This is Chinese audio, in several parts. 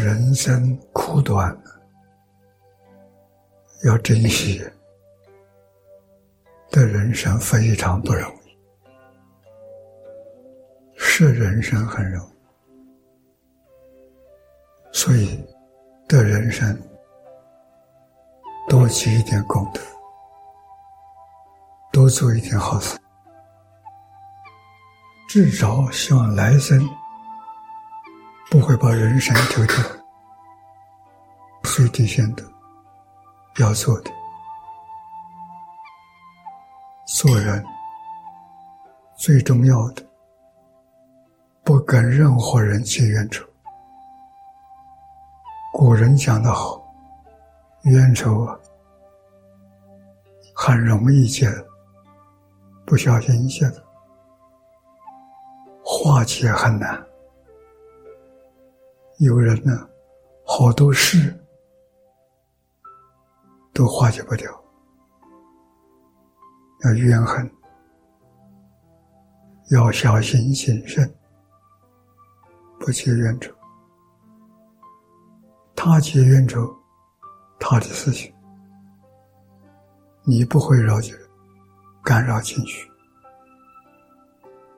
人生苦短，要珍惜的人生非常不容易，是人生很容易，所以的人生多积一点功德，多做一点好事，至少希望来生。不会把人生丢掉，最底线的要做的，做人最重要的，不跟任何人结冤仇。古人讲的好，冤仇啊，很容易结，不小心结的，化解很难。有人呢，好多事都化解不掉，要怨恨，要小心谨慎，不结怨仇。他结怨仇，他的事情，你不会扰及，干扰情绪。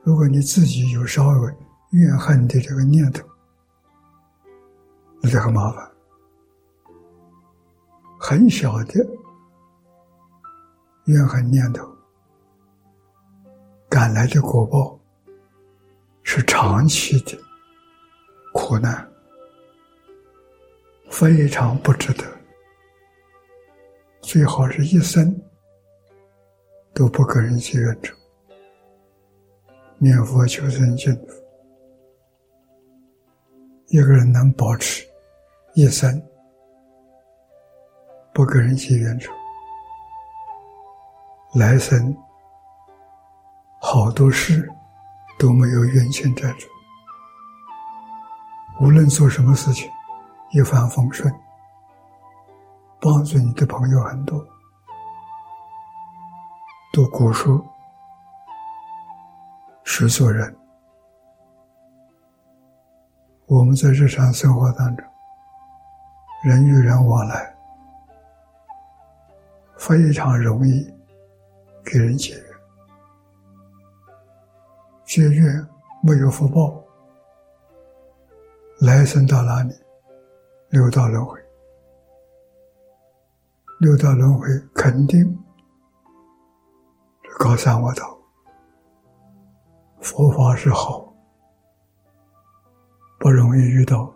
如果你自己有稍微怨恨的这个念头，那就很麻烦，很小的怨恨念头，赶来的果报是长期的苦难，非常不值得。最好是一生都不跟人结怨仇，念佛求生净土，一个人能保持。一生不跟人结冤仇，来生好多事都没有冤亲债主，无论做什么事情，一帆风顺，帮助你的朋友很多，读古书，学做人。我们在日常生活当中。人与人往来非常容易给人结怨，结怨没有福报，来生到哪里？六道轮回，六道轮回肯定是高三恶道。佛法是好，不容易遇到。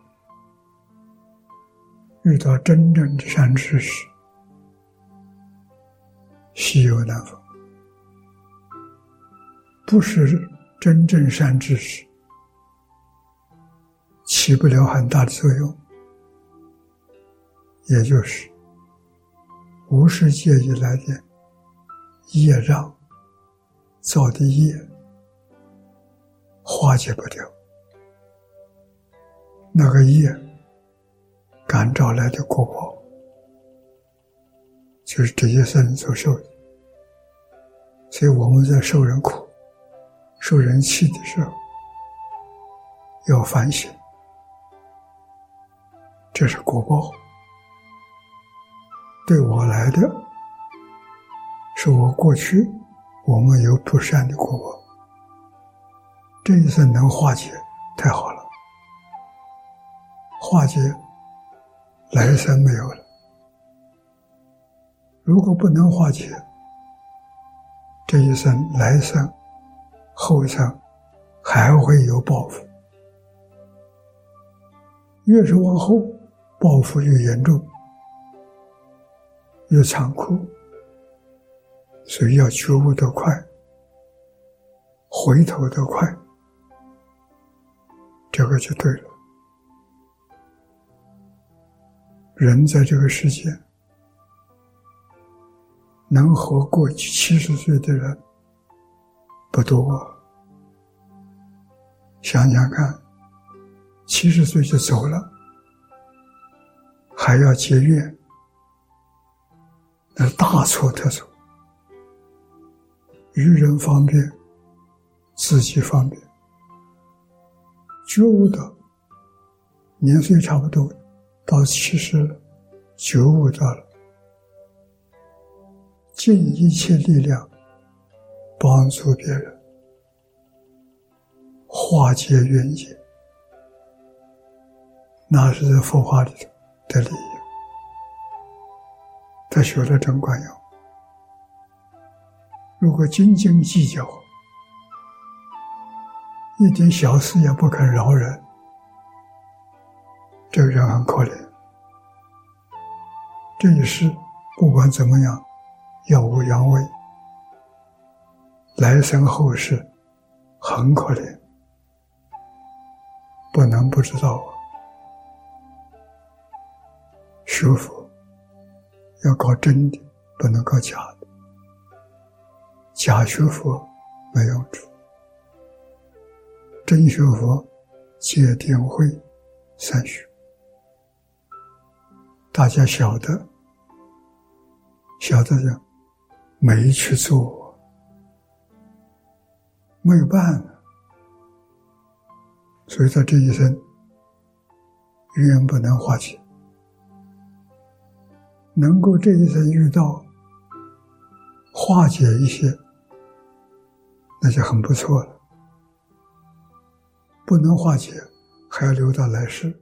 遇到真正的善知识，西有难逢。不是真正善知识，起不了很大的作用。也就是无世界以来的业障造的业，化解不掉那个业。感召来的果报，就是这些生所受的。所以我们在受人苦、受人气的时候，要反省，这是果报。对我来的，是我过去我们有不善的果报，这一生能化解，太好了，化解。来生没有了，如果不能化解，这一生、来生、后生还会有报复。越是往后，报复越严重，越残酷，所以要觉悟得快，回头得快，这个就对了。人在这个世界，能活过七十岁的人不多。想想看，七十岁就走了，还要结怨，那大错特错。于人方便，自己方便，觉悟的，年岁差不多，到七十九五到了，尽一切力量帮助别人，化解冤结，那是在佛法里头的利益。他学了真观用，如果斤斤计较，一点小事也不肯饶人，这个人很可怜。这一世不管怎么样，耀武扬威，来生后世很可怜，不能不知道啊。学佛要搞真的，不能搞假的，假学佛没用处。真学佛，戒定慧三学，大家晓得，晓得的没去做，没有办法，所以他这一生冤不能化解，能够这一生遇到化解一些，那就很不错了。不能化解，还要留到来世。